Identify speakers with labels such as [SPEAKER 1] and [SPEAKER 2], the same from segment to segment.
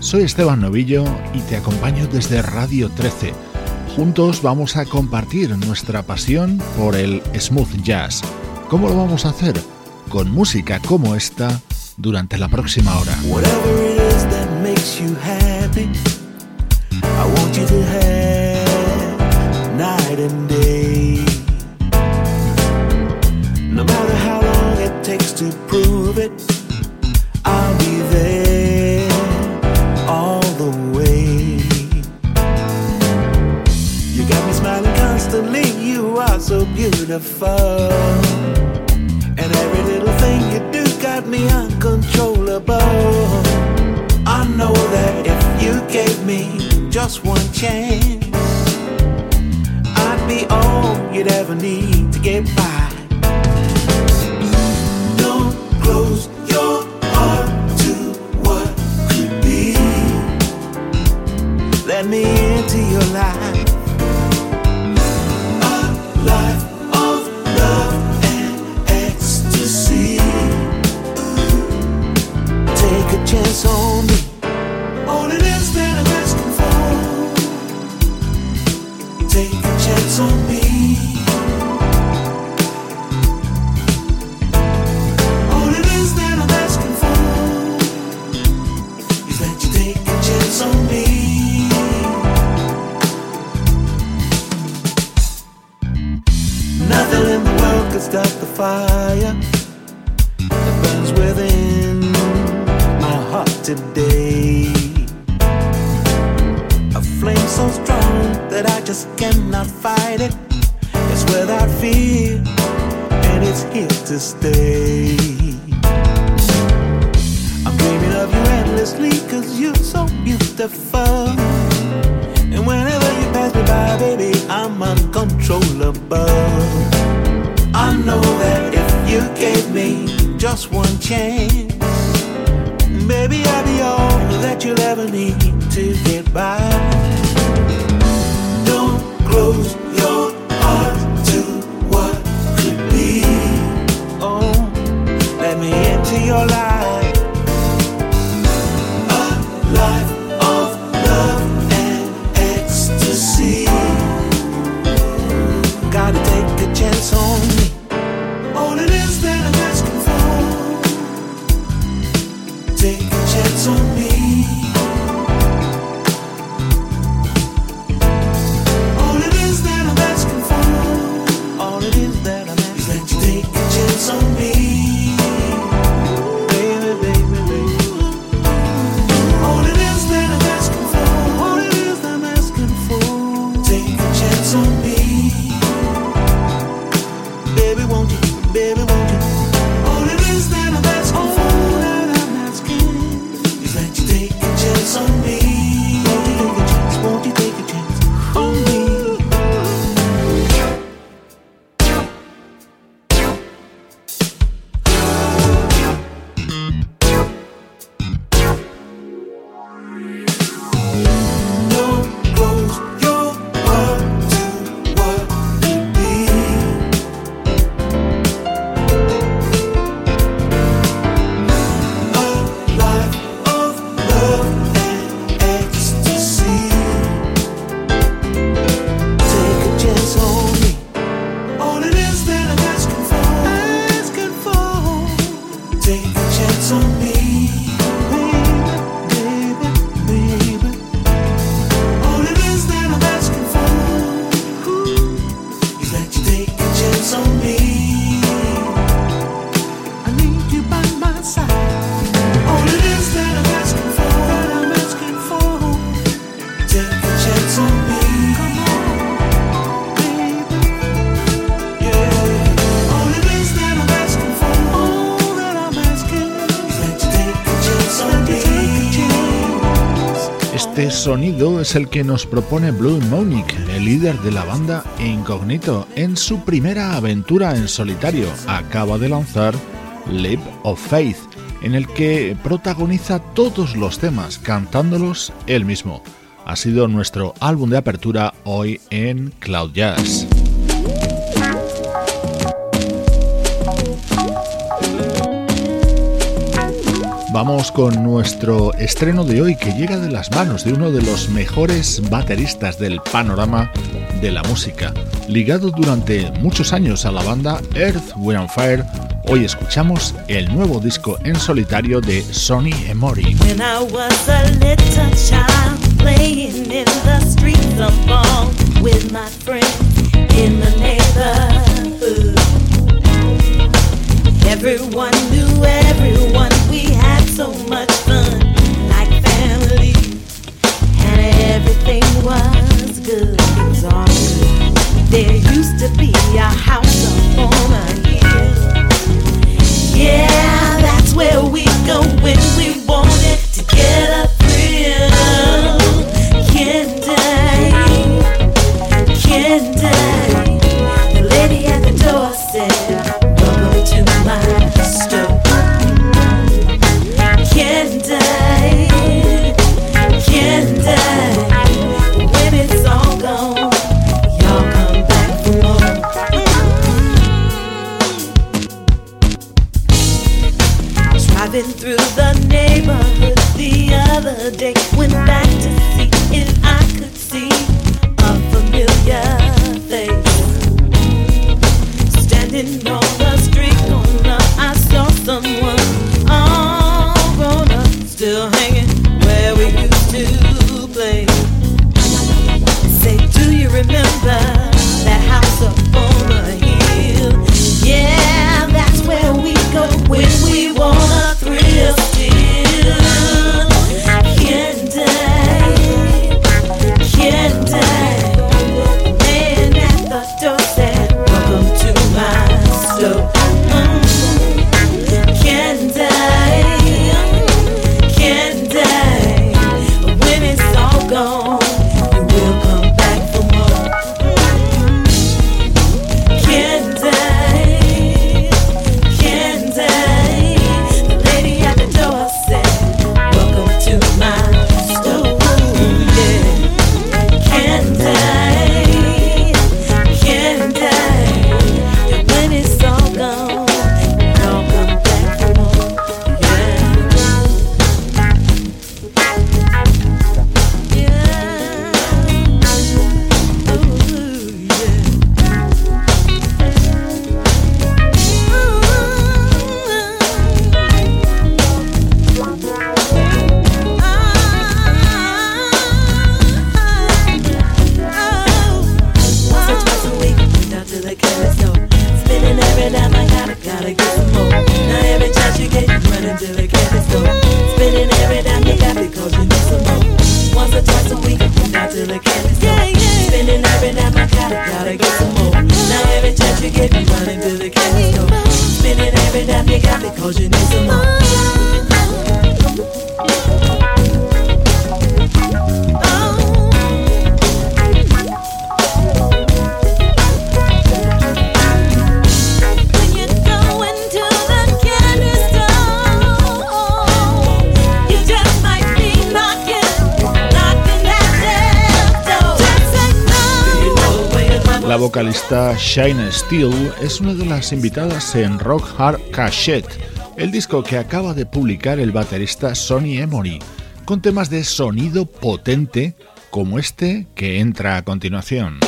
[SPEAKER 1] Soy Esteban Novillo y te acompaño desde Radio 13. Juntos vamos a compartir nuestra pasión por el smooth jazz. ¿Cómo lo vamos a hacer? Con música como esta durante la próxima hora.
[SPEAKER 2] No matter how long it takes to prove it, beautiful. And every little thing you do got me uncontrollable. I know that if you gave me just one chance, I'd be all you'd ever need to get by. Don't close your heart to what could be. Let me into your life.
[SPEAKER 1] Este sonido es el que nos propone Blue Monique, el líder de la banda Incognito, en su primera aventura en solitario. Acaba de lanzar Leap of Faith, en el que protagoniza todos los temas, cantándolos él mismo. Ha sido nuestro álbum de apertura hoy en Cloud Jazz. Vamos con nuestro estreno de hoy que llega de las manos de uno de los mejores bateristas del panorama de la música. Ligado durante muchos años a la banda Earth, Wind Fire, hoy escuchamos el nuevo disco en solitario de Sonny Emory.
[SPEAKER 3] Everyone knew everyone. So much fun, like family, and everything was good. It was all good. There used to be a house up on a hill. Yeah, that's where we go when we wanted to get the day. to get me running to the castle. Spinning every time you got me, cause you need some more.
[SPEAKER 1] La vocalista Shine Steele es una de las invitadas en Rock Hard Cassette, el disco que acaba de publicar el baterista Sonny Emory, con temas de sonido potente como este que entra a continuación.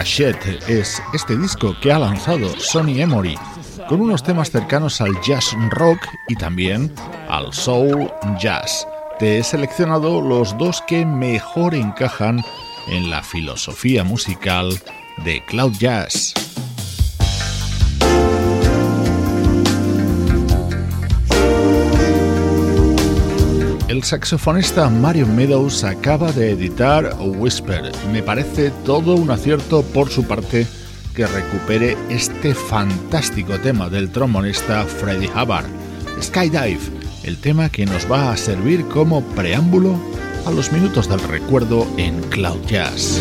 [SPEAKER 1] Cachette es este disco que ha lanzado Sonny Emory, con unos temas cercanos al jazz rock y también al soul jazz. Te he seleccionado los dos que mejor encajan en la filosofía musical de Cloud Jazz. El saxofonista Mario Meadows acaba de editar Whisper. Me parece todo un acierto por su parte que recupere este fantástico tema del trombonista Freddie Hubbard, Skydive, el tema que nos va a servir como preámbulo a los minutos del recuerdo en Cloud Jazz.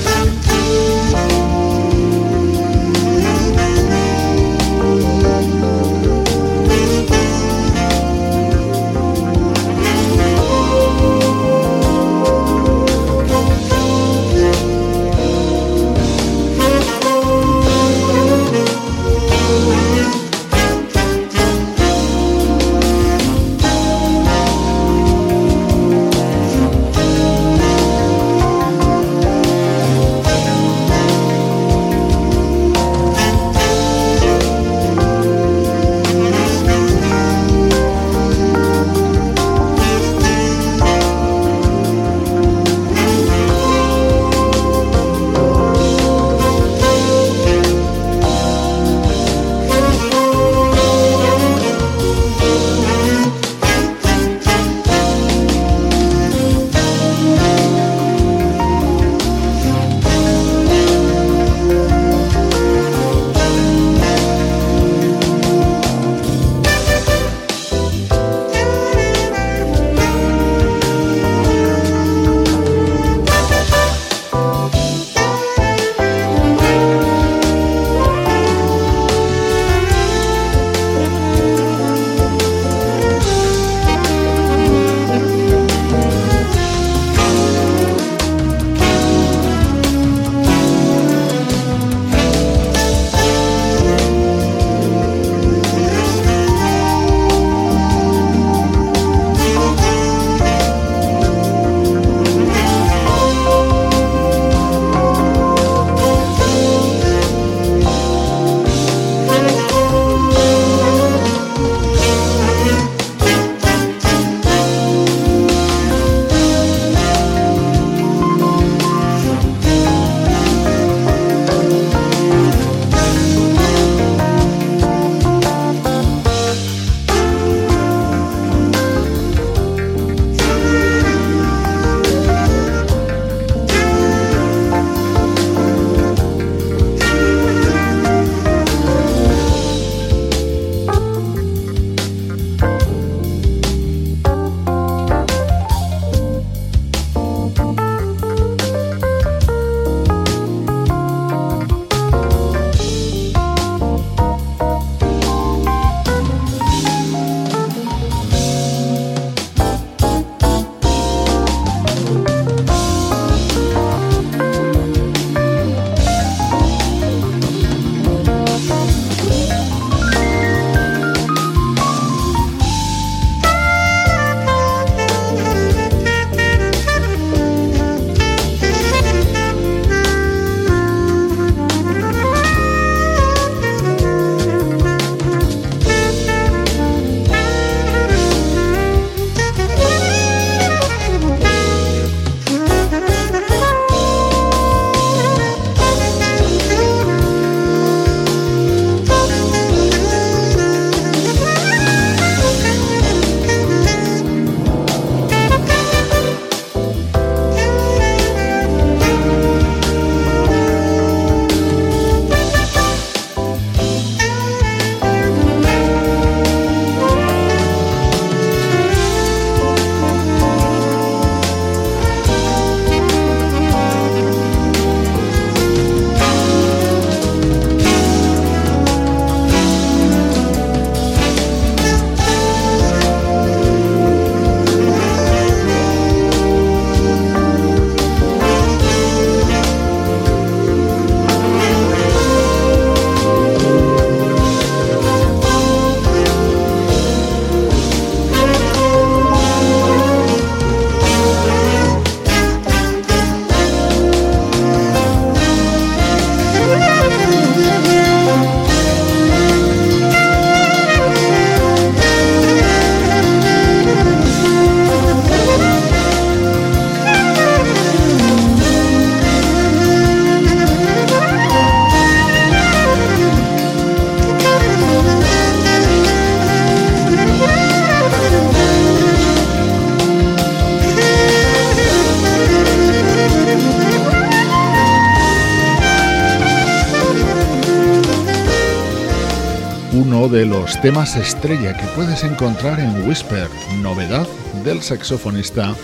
[SPEAKER 1] De los temas estrella que puedes encontrar en Whisper, novedad del saxofonista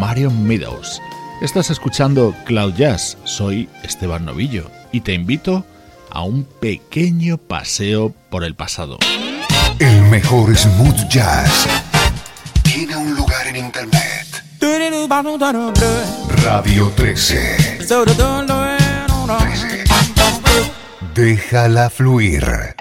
[SPEAKER 1] Marion Meadows. Estás escuchando Cloud Jazz, soy Esteban Novillo y te invito a un pequeño paseo por el pasado.
[SPEAKER 4] El mejor smooth jazz tiene un lugar en internet. Radio 13. Déjala fluir.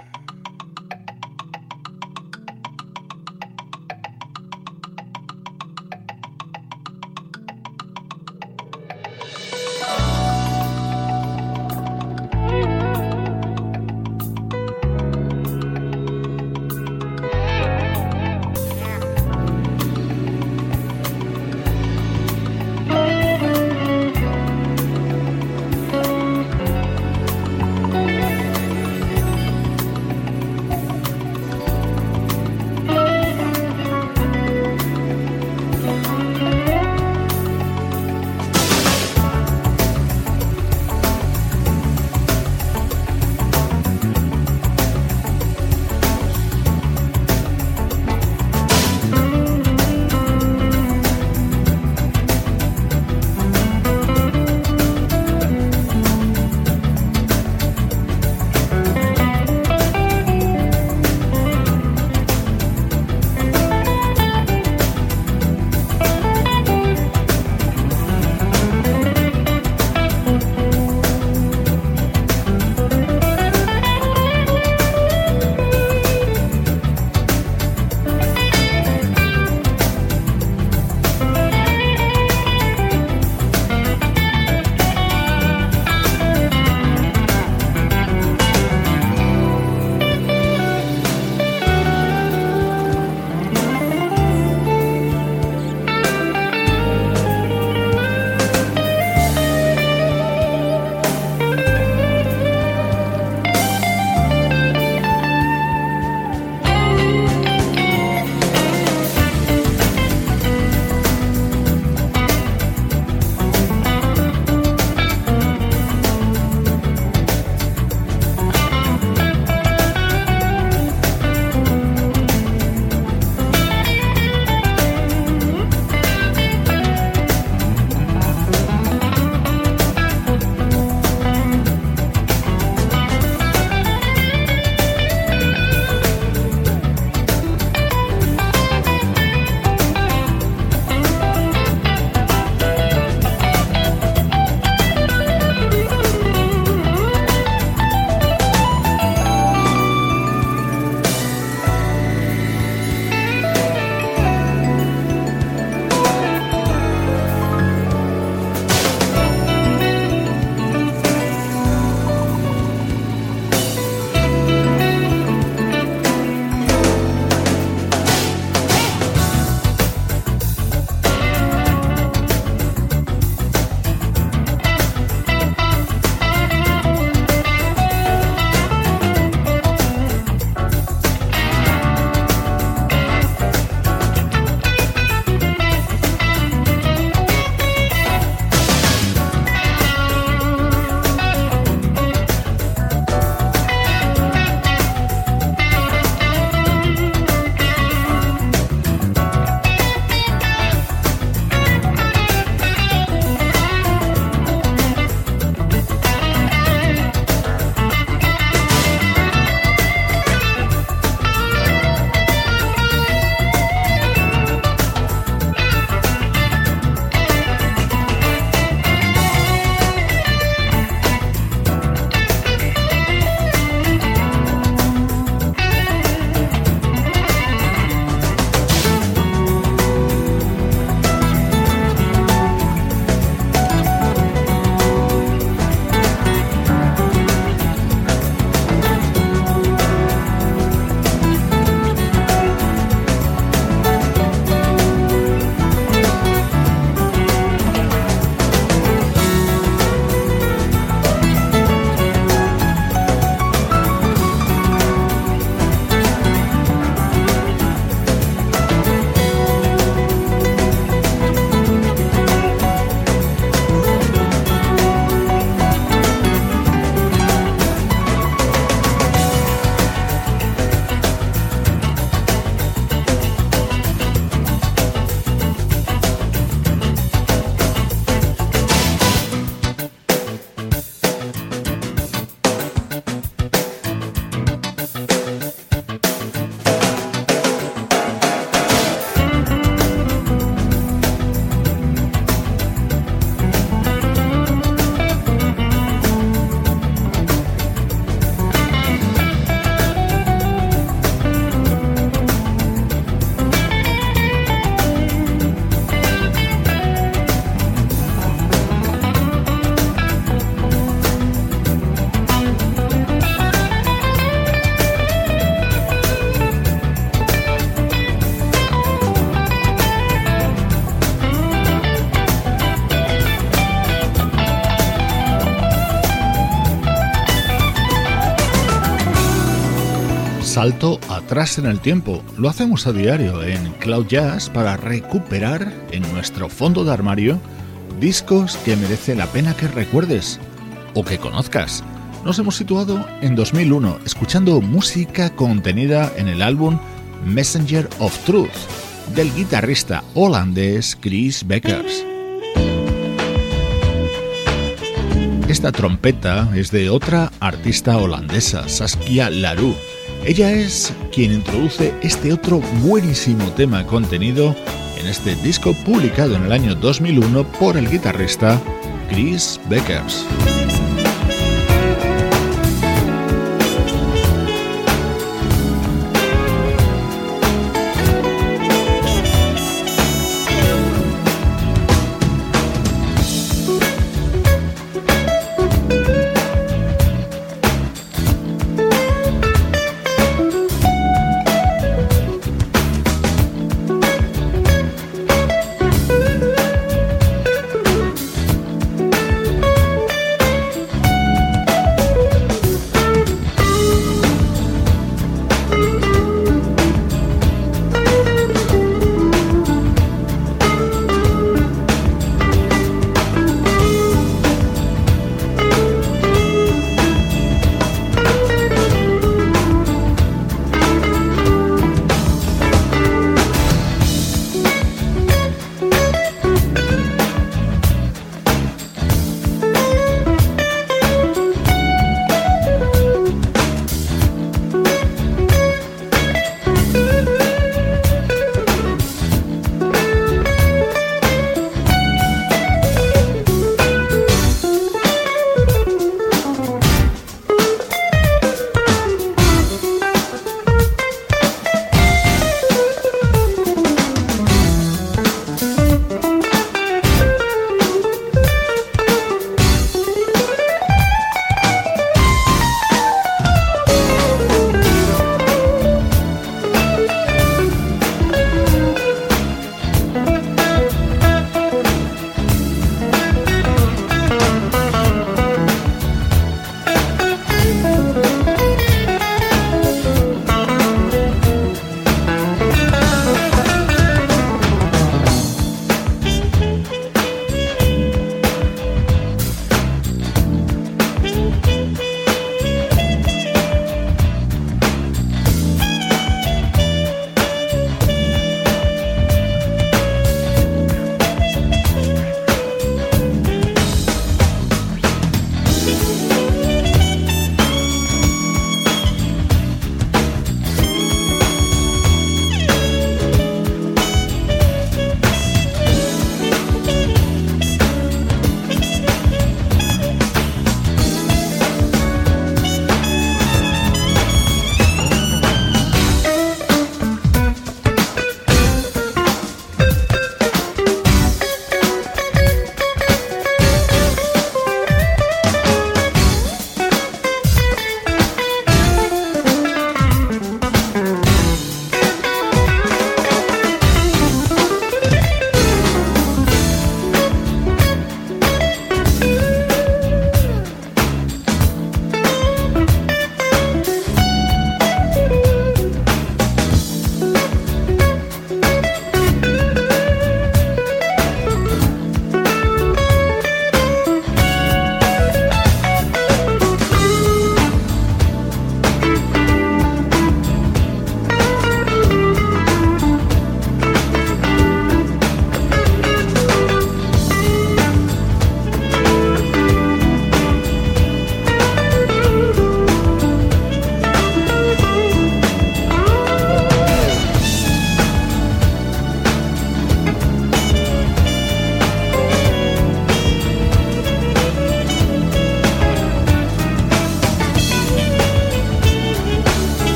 [SPEAKER 1] Salto atrás en el tiempo. Lo hacemos a diario en Cloud Jazz para recuperar en nuestro fondo de armario discos que merece la pena que recuerdes o que conozcas. Nos hemos situado en 2001 escuchando música contenida en el álbum Messenger of Truth del guitarrista holandés Chris Beckers. Esta trompeta es de otra artista holandesa, Saskia Larue ella es quien introduce este otro buenísimo tema contenido en este disco publicado en el año 2001 por el guitarrista Chris Beckers.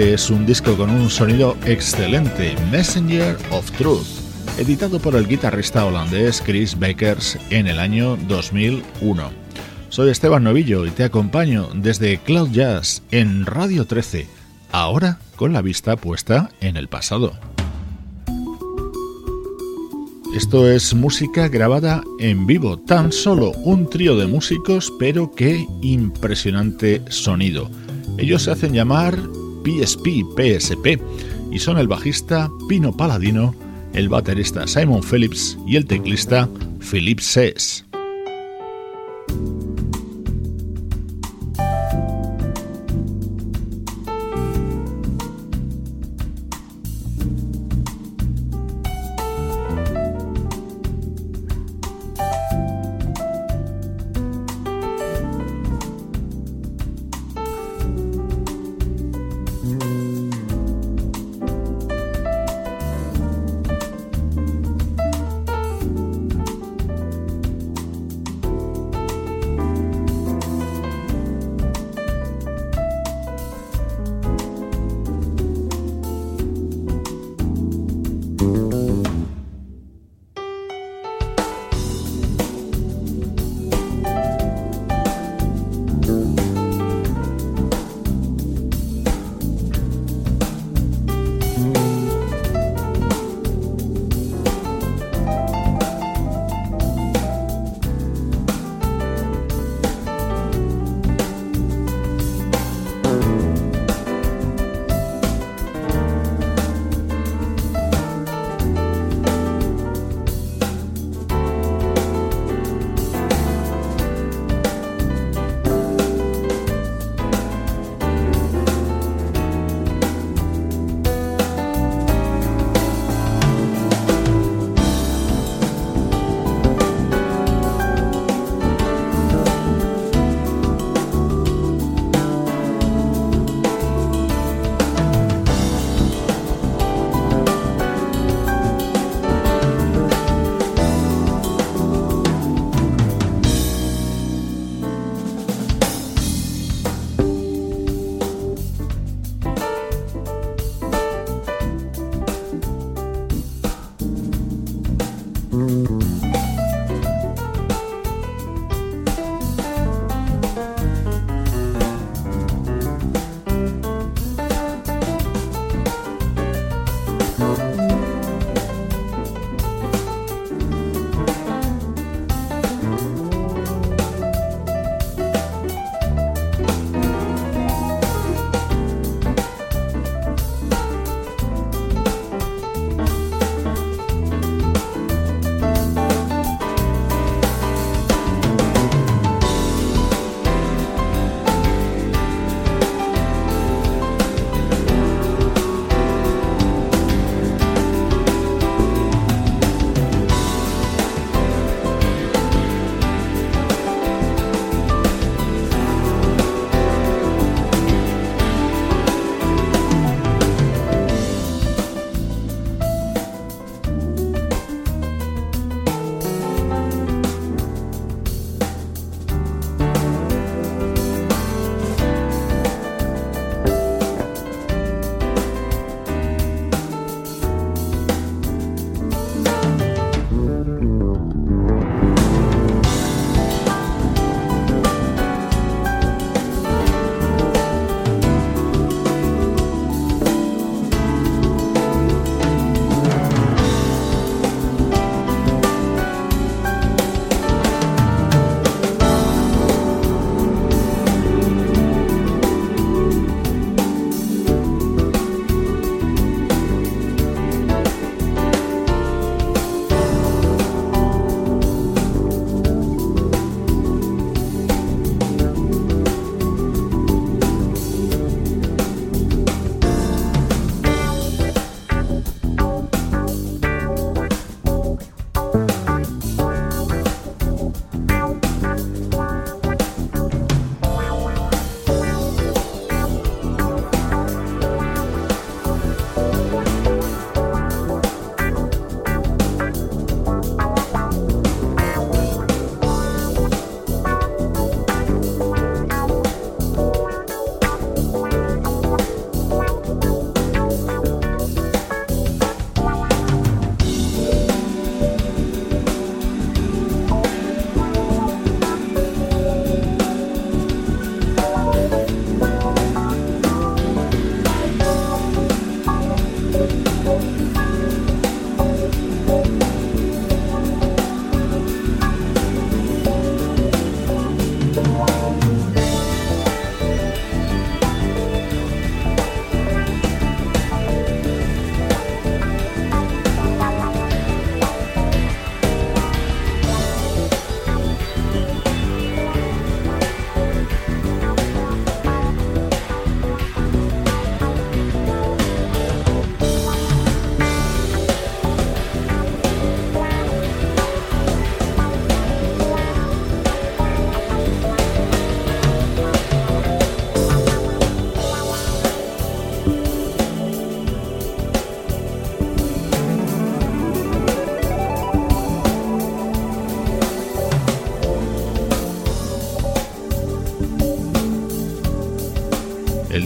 [SPEAKER 1] Este es un disco con un sonido excelente, Messenger of Truth. editado por el guitarrista holandés Chris Bakers en el año 2001. Soy Esteban Novillo y te acompaño desde Cloud Jazz en Radio 13, ahora con la vista puesta en el pasado. Esto es música grabada en vivo, tan solo un trío de músicos, pero qué impresionante sonido. Ellos se hacen llamar PSP, PSP, y son el bajista Pino Paladino, el baterista Simon Phillips y el teclista Philip Sess.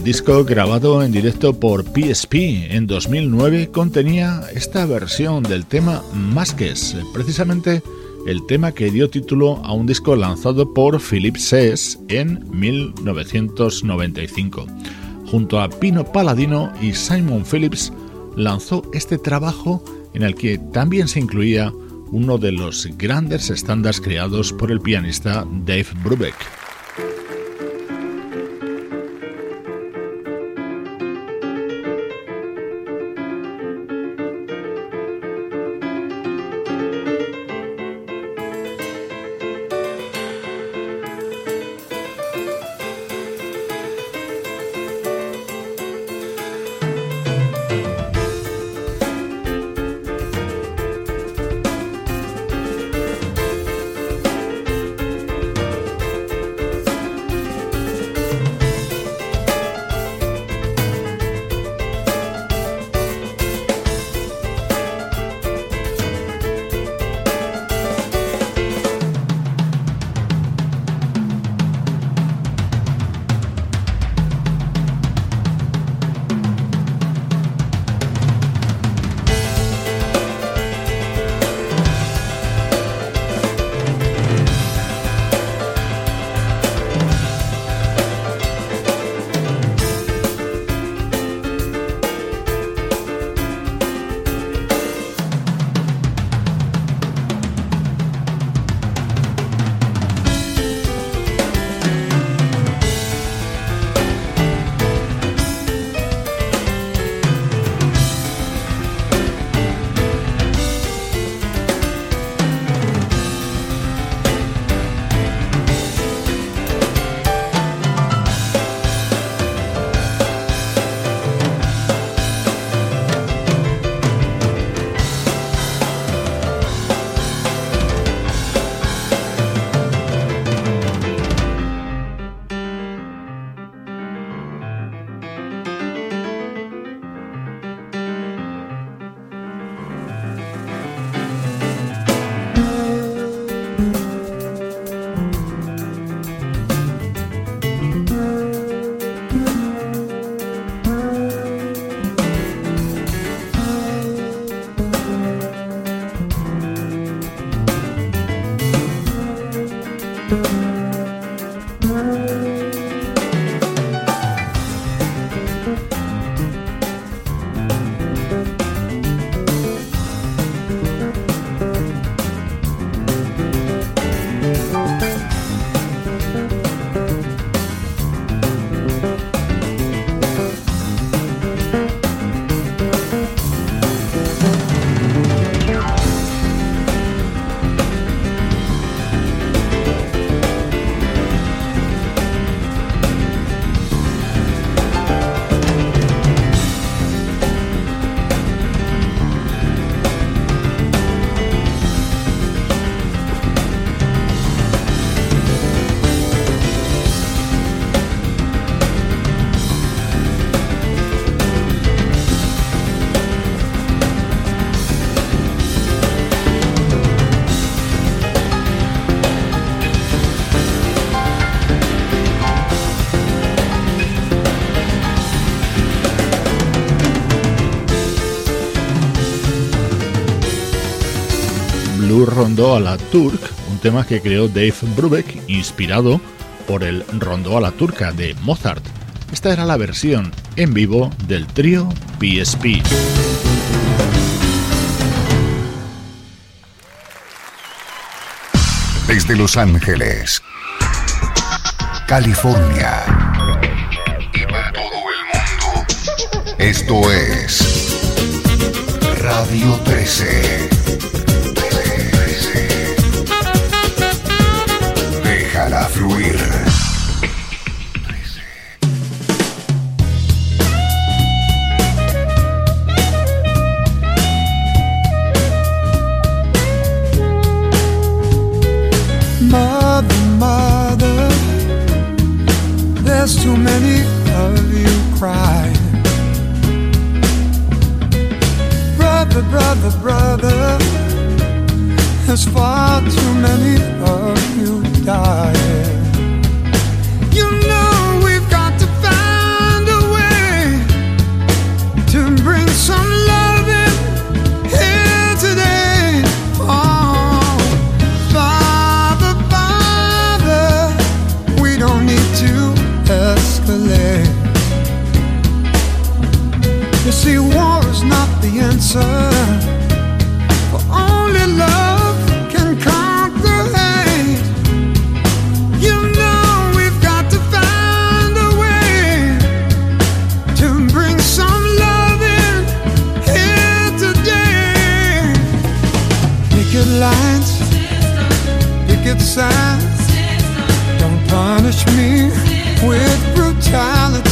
[SPEAKER 1] Disco grabado en directo por PSP en 2009 contenía esta versión del tema Masques, precisamente el tema que dio título a un disco lanzado por Philip Sess en 1995. Junto a Pino Palladino y Simon Phillips lanzó este trabajo en el que también se incluía uno de los grandes estándares creados por el pianista Dave Brubeck. Rondó a la Turk, un tema que creó Dave Brubeck inspirado por el Rondó a la Turca de Mozart. Esta era la versión en vivo del trío PSP.
[SPEAKER 4] Desde Los Ángeles, California y para todo el mundo, esto es Radio 13. Déjala fluir.
[SPEAKER 5] Mother, mother, there's too many of you crying. Brother, brother, brother, there's far too many of you dying. You know we've got to find a
[SPEAKER 6] way to bring some love in here today. Oh, Father, Father, we don't need to escalate. You see,
[SPEAKER 5] war is not the answer. Don't punish me with brutality.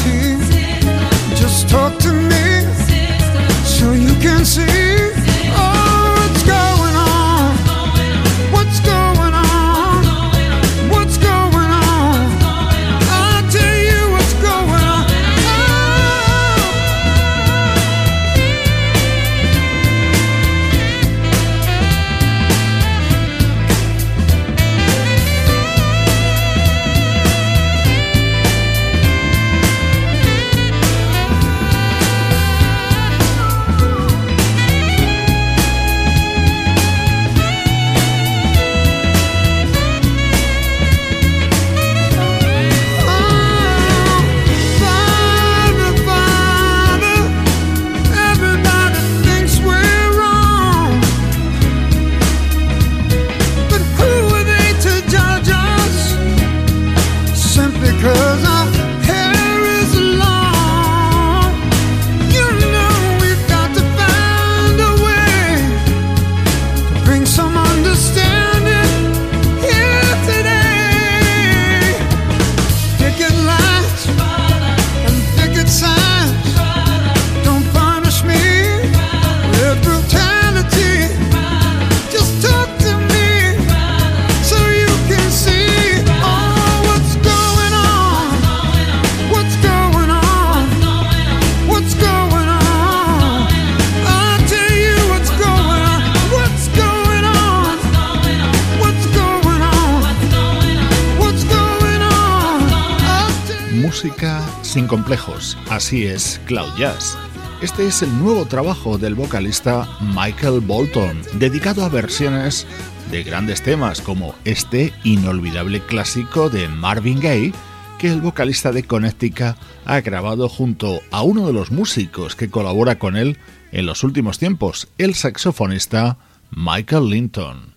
[SPEAKER 5] Así es Cloud Jazz. Este es el nuevo trabajo del vocalista Michael Bolton, dedicado a versiones de grandes temas como este inolvidable clásico de Marvin Gaye que el vocalista de Connecticut ha grabado junto a uno de los músicos que colabora con él en los últimos tiempos, el saxofonista Michael Linton.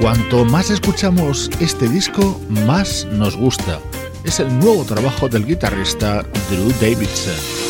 [SPEAKER 5] Cuanto más escuchamos este disco, más nos gusta. Es el nuevo trabajo del guitarrista Drew Davidson.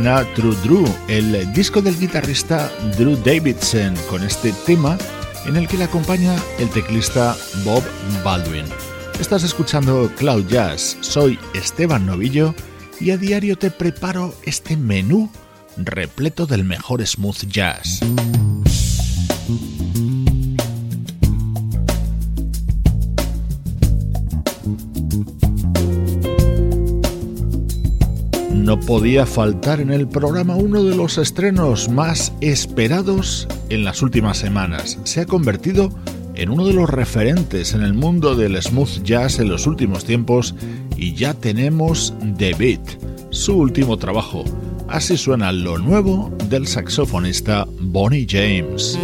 [SPEAKER 1] Suena True Drew, el disco del guitarrista Drew Davidson, con este tema en el que le acompaña el teclista Bob Baldwin. Estás escuchando Cloud Jazz, soy Esteban Novillo y a diario te preparo este menú repleto del mejor smooth jazz. No podía faltar en el programa uno de los estrenos más esperados en las últimas semanas. Se ha convertido en uno de los referentes en el mundo del smooth jazz en los últimos tiempos y ya tenemos The Beat, su último trabajo. Así suena lo nuevo del saxofonista Bonnie James.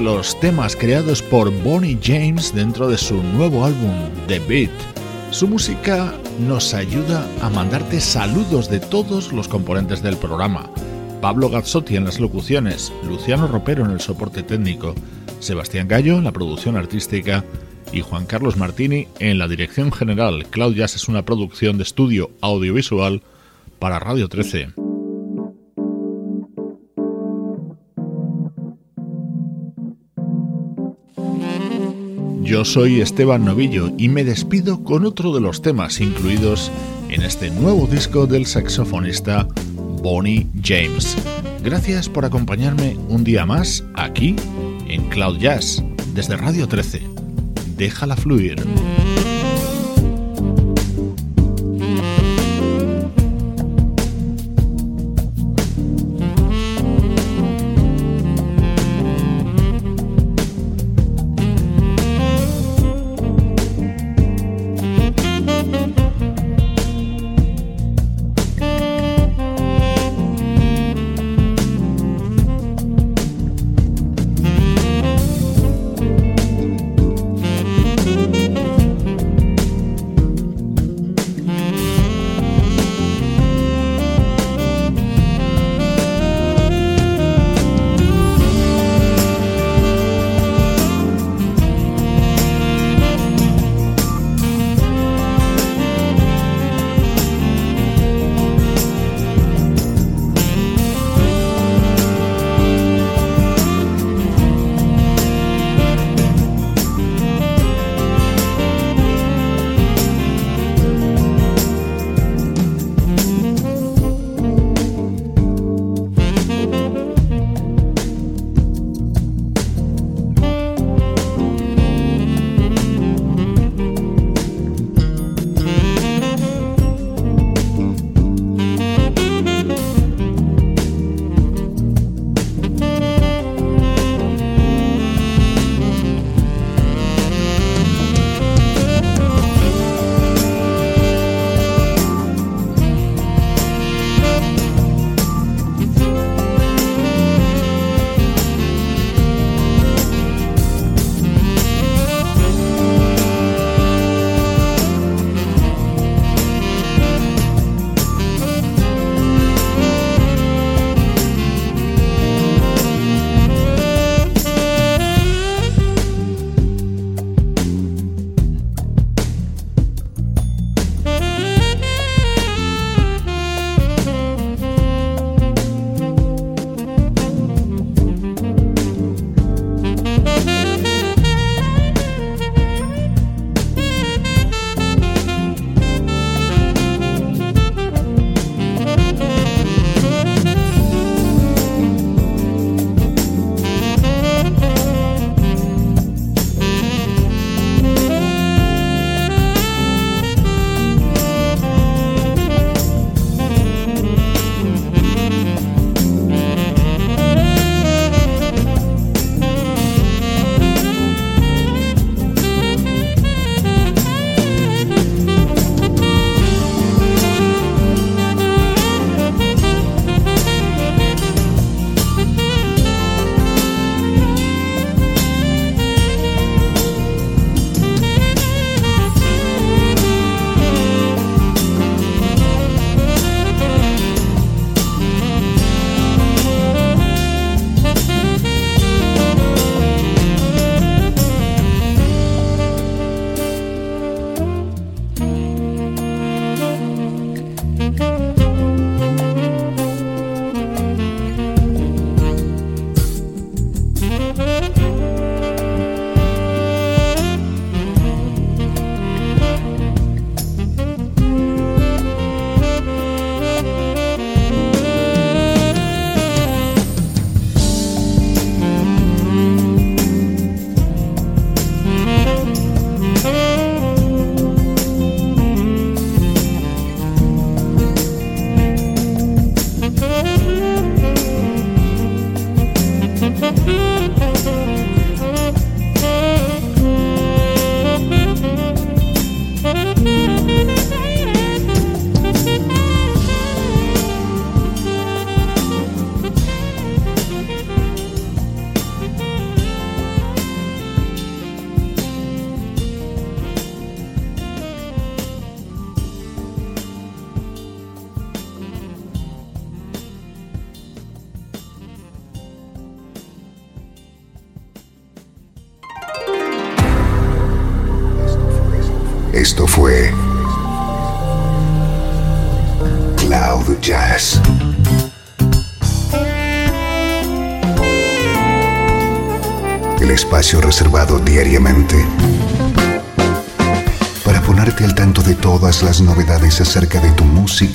[SPEAKER 1] De los temas creados por Bonnie James dentro de su nuevo álbum The Beat. Su música nos ayuda a mandarte saludos de todos los componentes del programa. Pablo Gazzotti en las locuciones, Luciano Ropero en el soporte técnico, Sebastián Gallo en la producción artística y Juan Carlos Martini en la dirección general. Claudias es una producción de estudio audiovisual para Radio 13. Yo soy Esteban Novillo y me despido con otro de los temas incluidos en este nuevo disco del saxofonista Bonnie James. Gracias por acompañarme un día más aquí en Cloud Jazz desde Radio 13. Déjala fluir.